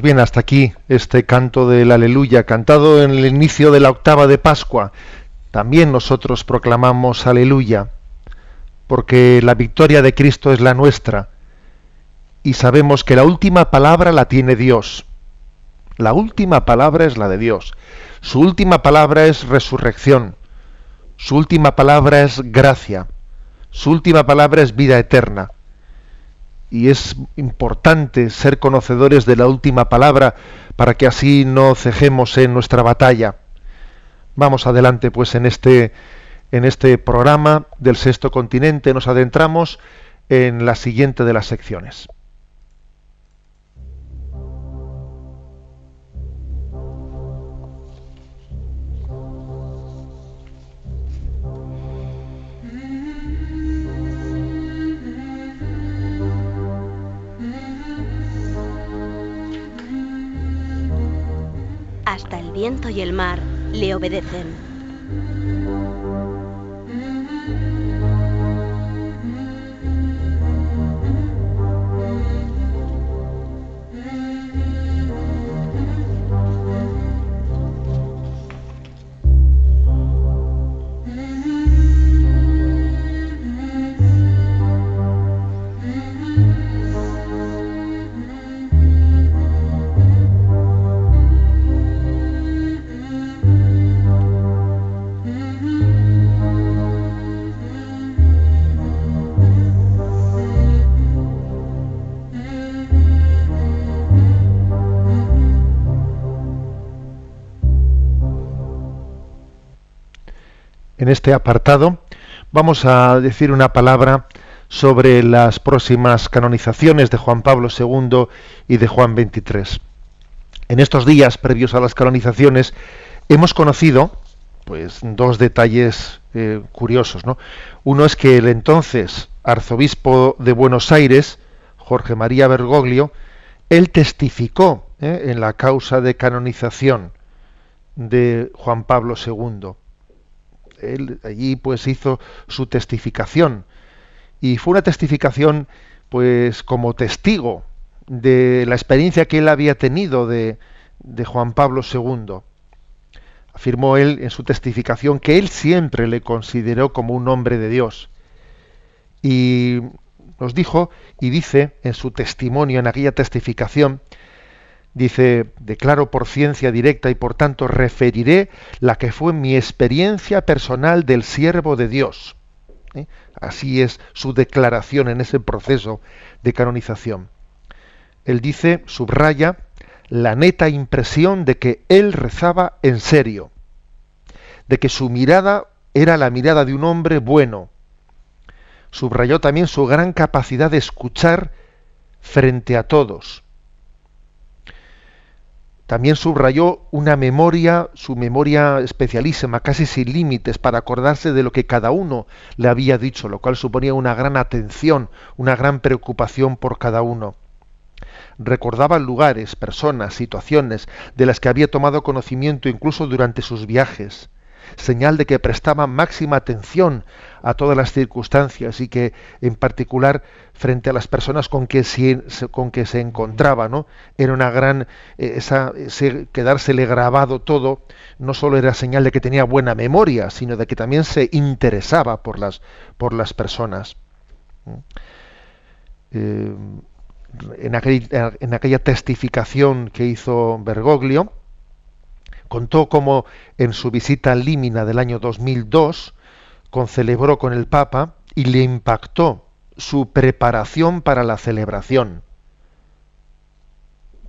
bien, hasta aquí este canto del aleluya, cantado en el inicio de la octava de Pascua. También nosotros proclamamos aleluya, porque la victoria de Cristo es la nuestra. Y sabemos que la última palabra la tiene Dios. La última palabra es la de Dios. Su última palabra es resurrección. Su última palabra es gracia. Su última palabra es vida eterna y es importante ser conocedores de la última palabra para que así no cejemos en nuestra batalla. Vamos adelante pues en este en este programa del sexto continente nos adentramos en la siguiente de las secciones. Viento y el mar le obedecen. En este apartado vamos a decir una palabra sobre las próximas canonizaciones de Juan Pablo II y de Juan XXIII. En estos días previos a las canonizaciones hemos conocido pues dos detalles eh, curiosos. ¿no? Uno es que el entonces arzobispo de Buenos Aires, Jorge María Bergoglio, él testificó ¿eh? en la causa de canonización de Juan Pablo II él allí pues hizo su testificación y fue una testificación pues como testigo de la experiencia que él había tenido de, de Juan Pablo II. Afirmó él en su testificación que él siempre le consideró como un hombre de Dios. Y nos dijo y dice en su testimonio, en aquella testificación, Dice, declaro por ciencia directa y por tanto referiré la que fue mi experiencia personal del siervo de Dios. ¿Eh? Así es su declaración en ese proceso de canonización. Él dice, subraya, la neta impresión de que él rezaba en serio, de que su mirada era la mirada de un hombre bueno. Subrayó también su gran capacidad de escuchar frente a todos también subrayó una memoria, su memoria especialísima, casi sin límites, para acordarse de lo que cada uno le había dicho, lo cual suponía una gran atención, una gran preocupación por cada uno. Recordaba lugares, personas, situaciones de las que había tomado conocimiento incluso durante sus viajes señal de que prestaba máxima atención a todas las circunstancias y que en particular frente a las personas con que se, con que se encontraba, ¿no? Era una gran eh, esa, ese quedársele grabado todo, no solo era señal de que tenía buena memoria, sino de que también se interesaba por las por las personas. Eh, en, en aquella testificación que hizo Bergoglio, contó cómo en su visita a Límina del año 2002 concelebró con el Papa y le impactó su preparación para la celebración.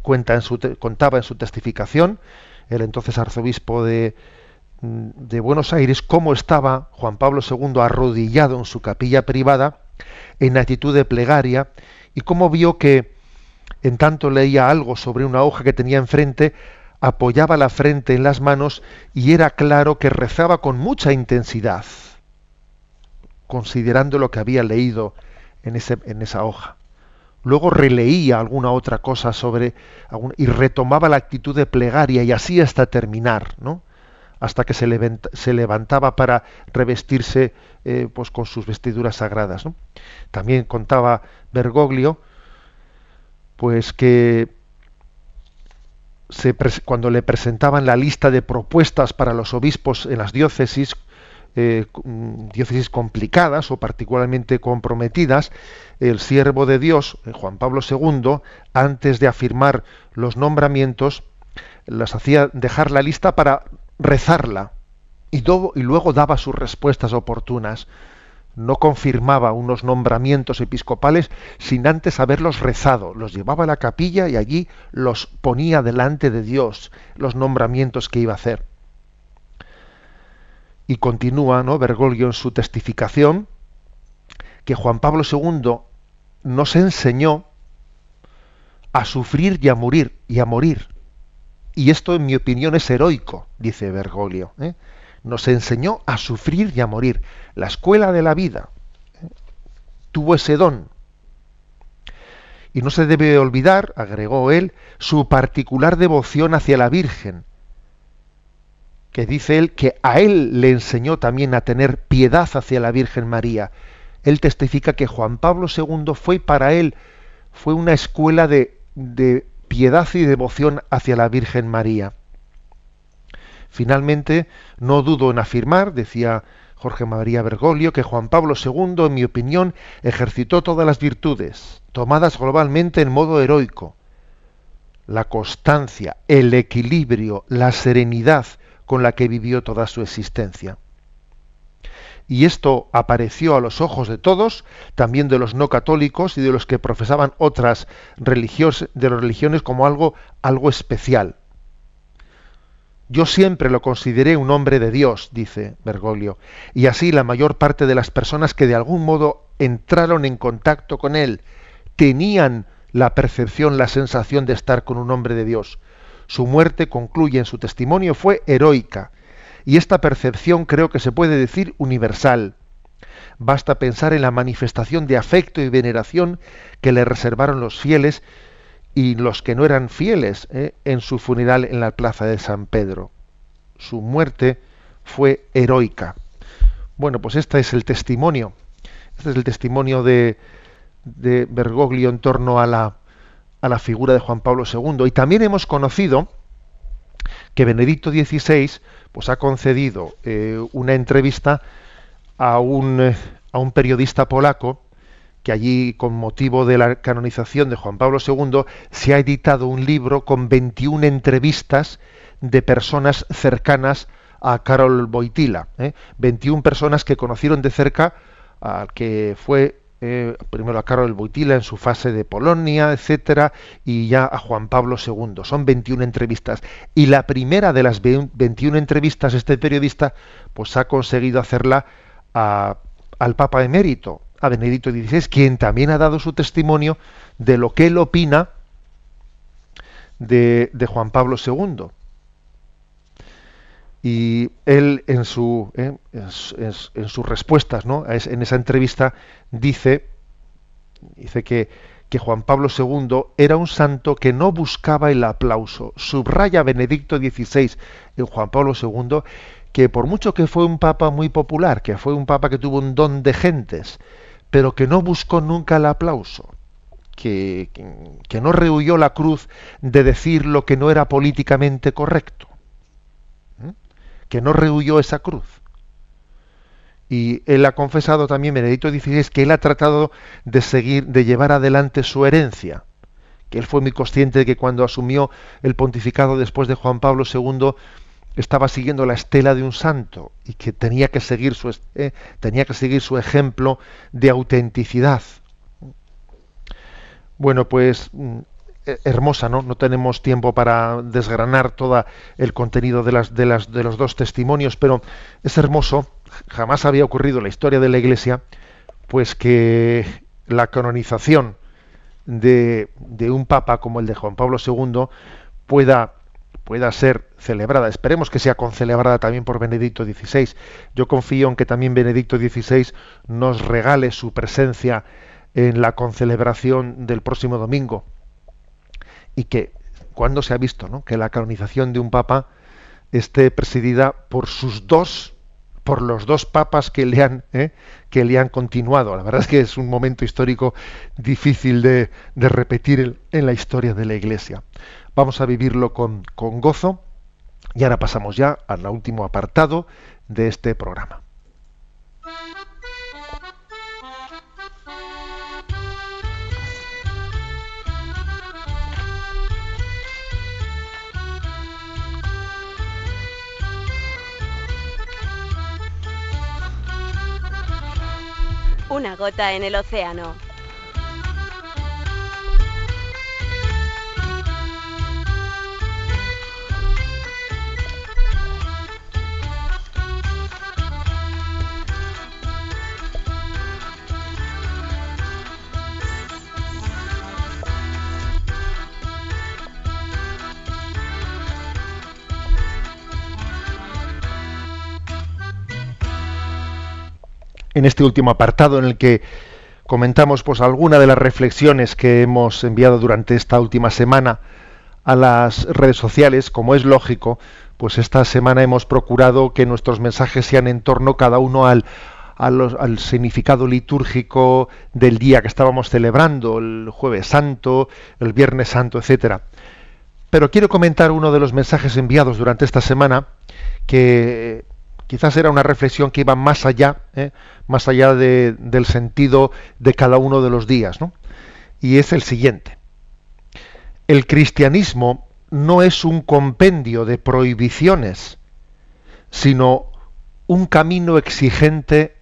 Cuenta en su contaba en su testificación el entonces arzobispo de, de Buenos Aires cómo estaba Juan Pablo II arrodillado en su capilla privada en actitud de plegaria y cómo vio que en tanto leía algo sobre una hoja que tenía enfrente, apoyaba la frente en las manos y era claro que rezaba con mucha intensidad, considerando lo que había leído en, esa hoja. Luego releía alguna otra cosa sobre y retomaba la actitud de plegaria y así hasta terminar, ¿no? hasta que se, se levantaba para revestirse eh, pues con sus vestiduras sagradas. También contaba Bergoglio pues que cuando le presentaban la lista de propuestas para los obispos en las diócesis, eh, mm, diócesis complicadas o particularmente comprometidas, el siervo de Dios, eh, Juan Pablo II, antes de afirmar los nombramientos, las hacía dejar la lista para rezarla y, y luego daba sus respuestas oportunas. No confirmaba unos nombramientos episcopales sin antes haberlos rezado. Los llevaba a la capilla y allí los ponía delante de Dios, los nombramientos que iba a hacer. Y continúa, ¿no? Bergoglio en su testificación, que Juan Pablo II nos enseñó a sufrir y a morir, y a morir. Y esto, en mi opinión, es heroico, dice Bergoglio. ¿eh? Nos enseñó a sufrir y a morir. La escuela de la vida ¿eh? tuvo ese don. Y no se debe olvidar, agregó él, su particular devoción hacia la Virgen, que dice él que a él le enseñó también a tener piedad hacia la Virgen María. Él testifica que Juan Pablo II fue para él, fue una escuela de, de piedad y devoción hacia la Virgen María. Finalmente, no dudo en afirmar, decía Jorge María Bergoglio, que Juan Pablo II, en mi opinión, ejercitó todas las virtudes, tomadas globalmente en modo heroico. La constancia, el equilibrio, la serenidad, con la que vivió toda su existencia. Y esto apareció a los ojos de todos, también de los no católicos y de los que profesaban otras religiones, de las religiones como algo, algo especial. Yo siempre lo consideré un hombre de Dios, dice Bergoglio, y así la mayor parte de las personas que de algún modo entraron en contacto con él tenían la percepción, la sensación de estar con un hombre de Dios. Su muerte, concluye en su testimonio, fue heroica. Y esta percepción creo que se puede decir universal. Basta pensar en la manifestación de afecto y veneración que le reservaron los fieles y los que no eran fieles ¿eh? en su funeral en la plaza de San Pedro. Su muerte fue heroica. Bueno, pues este es el testimonio. Este es el testimonio de, de Bergoglio en torno a la, a la figura de Juan Pablo II. Y también hemos conocido que Benedicto XVI pues, ha concedido eh, una entrevista a un, eh, a un periodista polaco que allí, con motivo de la canonización de Juan Pablo II, se ha editado un libro con 21 entrevistas de personas cercanas a Karol Wojtyla. 21 ¿eh? personas que conocieron de cerca al que fue eh, primero a Karol Wojtyla en su fase de Polonia, etcétera, y ya a Juan Pablo II. Son 21 entrevistas. Y la primera de las 21 entrevistas, este periodista, pues ha conseguido hacerla al Papa emérito, a Benedicto XVI, quien también ha dado su testimonio de lo que él opina de, Juan Pablo II. Y él en, su, eh, en, sus respuestas, ¿no? en esa entrevista, dice, dice que, que Juan Pablo II era un santo que no buscaba el aplauso. Subraya Benedicto XVI en Juan Pablo II que por mucho que fue un papa muy popular, que fue un papa que tuvo un don de gentes, pero que no buscó nunca el aplauso, que, que no rehuyó la cruz de decir lo que no era políticamente correcto que no rehuyó esa cruz. Y él ha confesado también, Benedicto XVI, que él ha tratado de seguir, de llevar adelante su herencia, que él fue muy consciente de que cuando asumió el pontificado después de Juan Pablo II, estaba siguiendo la estela de un santo y que tenía que seguir su, eh, tenía que seguir su ejemplo de autenticidad. Bueno, pues mm, eh, hermosa, ¿no? No tenemos tiempo para desgranar todo el contenido de, las, de, las, de los dos testimonios, pero es hermoso, jamás había ocurrido en la historia de la Iglesia, pues que la canonización de, de un papa como el de Juan Pablo II pueda, pueda ser celebrada. Esperemos que sea concelebrada también por Benedicto XVI. Yo confío en que también Benedicto XVI nos regale su presencia en la concelebración del próximo domingo y que cuando se ha visto ¿no? que la canonización de un papa esté presidida por sus dos por los dos papas que le han ¿eh? que le han continuado la verdad es que es un momento histórico difícil de, repetir en la historia de la iglesia vamos a vivirlo con, gozo. Y ahora pasamos ya al último apartado de este programa. Una gota en el océano. En este último apartado en el que comentamos pues alguna de las reflexiones que hemos enviado durante esta última semana a las redes sociales, como es lógico, pues esta semana hemos procurado que nuestros mensajes sean en torno cada uno al, al significado litúrgico del día que estábamos celebrando, el jueves santo, el viernes santo, etcétera. Pero quiero comentar uno de los mensajes enviados durante esta semana que quizás era una reflexión que iba más allá, ¿eh? más allá del sentido de cada uno de los días, ¿no? Y es el siguiente. El cristianismo no es un compendio de prohibiciones, sino un camino exigente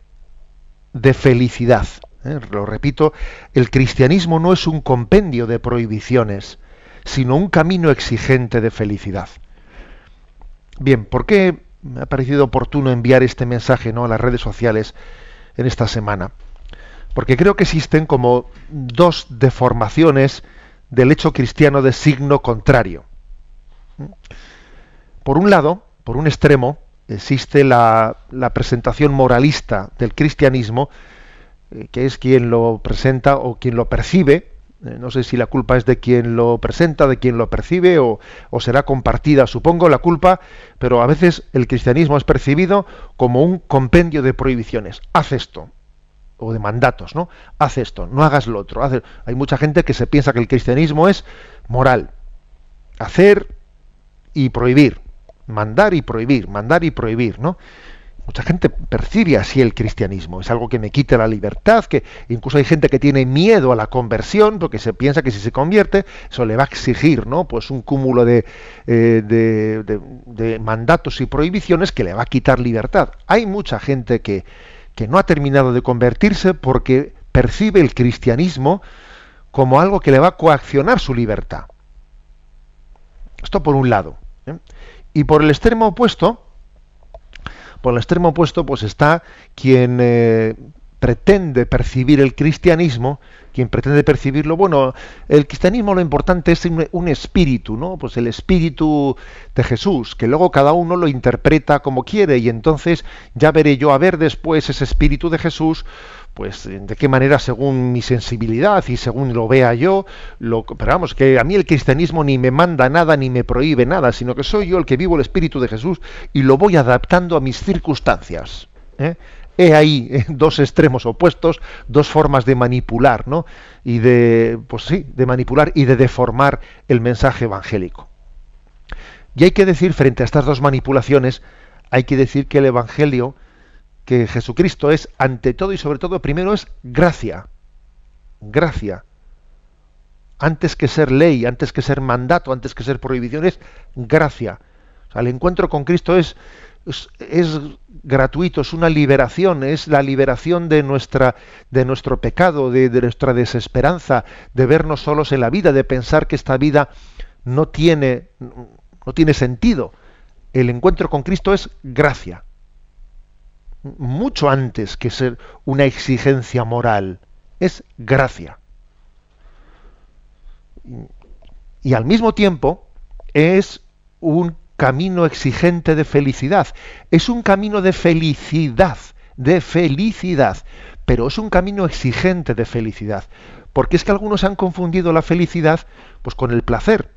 de felicidad. ¿eh? Lo repito, el cristianismo no es un compendio de prohibiciones, sino un camino exigente de felicidad. Bien, ¿por qué me ha parecido oportuno enviar este mensaje ¿no? a las redes sociales en esta semana. Porque creo que existen como dos deformaciones del hecho cristiano de signo contrario. Por un lado, por un extremo, existe la, la presentación moralista del cristianismo, eh, que es quien lo presenta o quien lo percibe no sé si la culpa es de quien lo presenta, de quien lo percibe o, será compartida, supongo, la culpa, pero a veces el cristianismo es percibido como un compendio de prohibiciones. Haz esto, o de mandatos, ¿no? Haz esto, no hagas lo otro. Hay mucha gente que se piensa que el cristianismo es moral. Hacer y prohibir. Mandar y prohibir, mandar y prohibir, ¿no? Mucha gente percibe así el cristianismo. Es algo que me quita la libertad, que incluso hay gente que tiene miedo a la conversión, porque se piensa que si se convierte, eso le va a exigir, ¿no? Pues un cúmulo de, eh, de, mandatos y prohibiciones que le va a quitar libertad. Hay mucha gente que, que no ha terminado de convertirse porque percibe el cristianismo como algo que le va a coaccionar su libertad. Esto por un lado. ¿eh? Y por el extremo opuesto, por el extremo opuesto, pues está quien eh, pretende percibir el cristianismo, quien pretende percibirlo, bueno, el cristianismo lo importante es un, espíritu, ¿no? Pues el espíritu de Jesús, que luego cada uno lo interpreta como quiere y entonces ya veré yo a ver después ese espíritu de Jesús, pues de qué manera según mi sensibilidad y según lo vea yo, lo, pero vamos, que a mí el cristianismo ni me manda nada ni me prohíbe nada, sino que soy yo el que vivo el Espíritu de Jesús y lo voy adaptando a mis circunstancias. ¿eh? He ahí ¿eh? dos extremos opuestos, dos formas de manipular, ¿no? Y de, pues sí, de manipular y de deformar el mensaje evangélico. Y hay que decir, frente a estas dos manipulaciones, hay que decir que el Evangelio que Jesucristo es ante todo y sobre todo primero es gracia. Gracia. Antes que ser ley, antes que ser mandato, antes que ser prohibición, es gracia. el encuentro con Cristo es, es, gratuito, es una liberación, es la liberación de, nuestra, de nuestro pecado, de, de nuestra desesperanza, de vernos solos en la vida, de pensar que esta vida no tiene, no tiene sentido. El encuentro con Cristo es gracia mucho antes que ser una exigencia moral, es gracia. Y al mismo tiempo es un camino exigente de felicidad. Es un camino de felicidad, de felicidad, pero es un camino exigente de felicidad. Porque es que algunos han confundido la felicidad pues con el placer.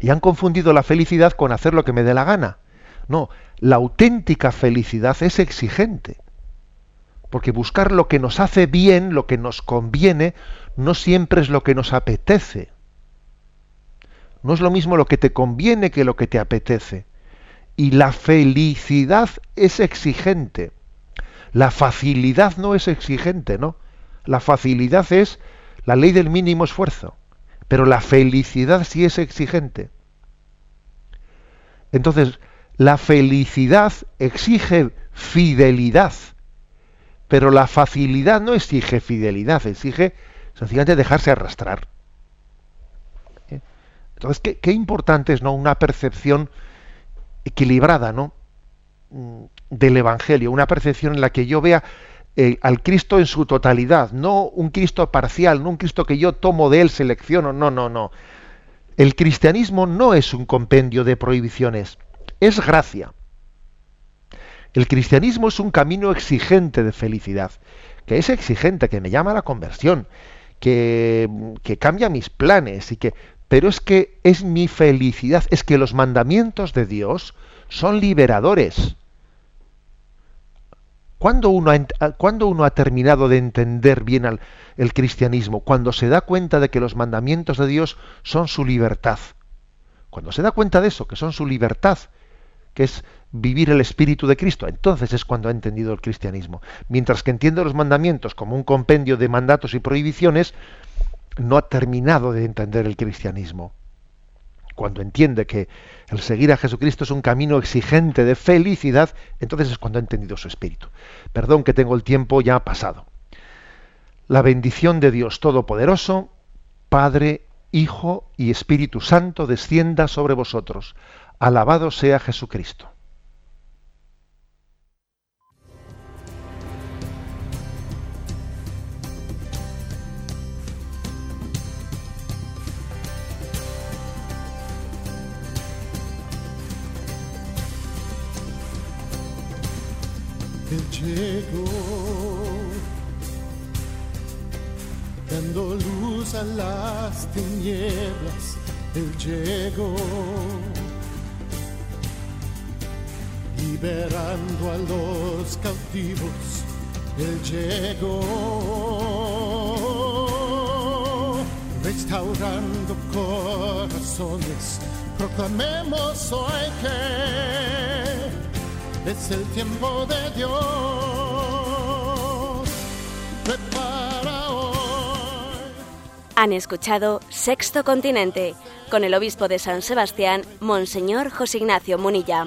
Y han confundido la felicidad con hacer lo que me dé la gana. No, la auténtica felicidad es exigente. Porque buscar lo que nos hace bien, lo que nos conviene, no siempre es lo que nos apetece. No es lo mismo lo que te conviene que lo que te apetece. Y la felicidad es exigente. La facilidad no es exigente, ¿no? La facilidad es la ley del mínimo esfuerzo, pero la felicidad sí es exigente. Entonces, la felicidad exige fidelidad, pero la facilidad no exige fidelidad, exige sencillamente dejarse arrastrar. ¿Eh? Entonces, qué, importante es ¿no? una percepción equilibrada ¿no? Mm, del Evangelio, una percepción en la que yo vea eh, al Cristo en su totalidad, no un Cristo parcial, no un Cristo que yo tomo de él, selecciono, no, no, no. El cristianismo no es un compendio de prohibiciones, es gracia. El cristianismo es un camino exigente de felicidad, que es exigente, que me llama a la conversión, que, que cambia mis planes, y que, pero es que es mi felicidad, es que los mandamientos de Dios son liberadores. ¿Cuándo uno, ha, uno ha terminado de entender bien al, el cristianismo? Cuando se da cuenta de que los mandamientos de Dios son su libertad. Cuando se da cuenta de eso, que son su libertad, que es vivir el espíritu de Cristo, entonces es cuando ha entendido el cristianismo. Mientras que entiende los mandamientos como un compendio de mandatos y prohibiciones, no ha terminado de entender el cristianismo cuando entiende que el seguir a Jesucristo es un camino exigente de felicidad, entonces es cuando ha entendido su espíritu. Perdón que tengo el tiempo ya pasado. La bendición de Dios Todopoderoso, Padre, Hijo y Espíritu Santo descienda sobre vosotros. Alabado sea Jesucristo. Llegó, dando luz a las tinieblas, Él llegó, liberando a los cautivos, Él llegó, restaurando corazones, proclamemos hoy que es el tiempo de Dios. Prepara. Han escuchado Sexto Continente con el obispo de San Sebastián, Monseñor José Ignacio Munilla.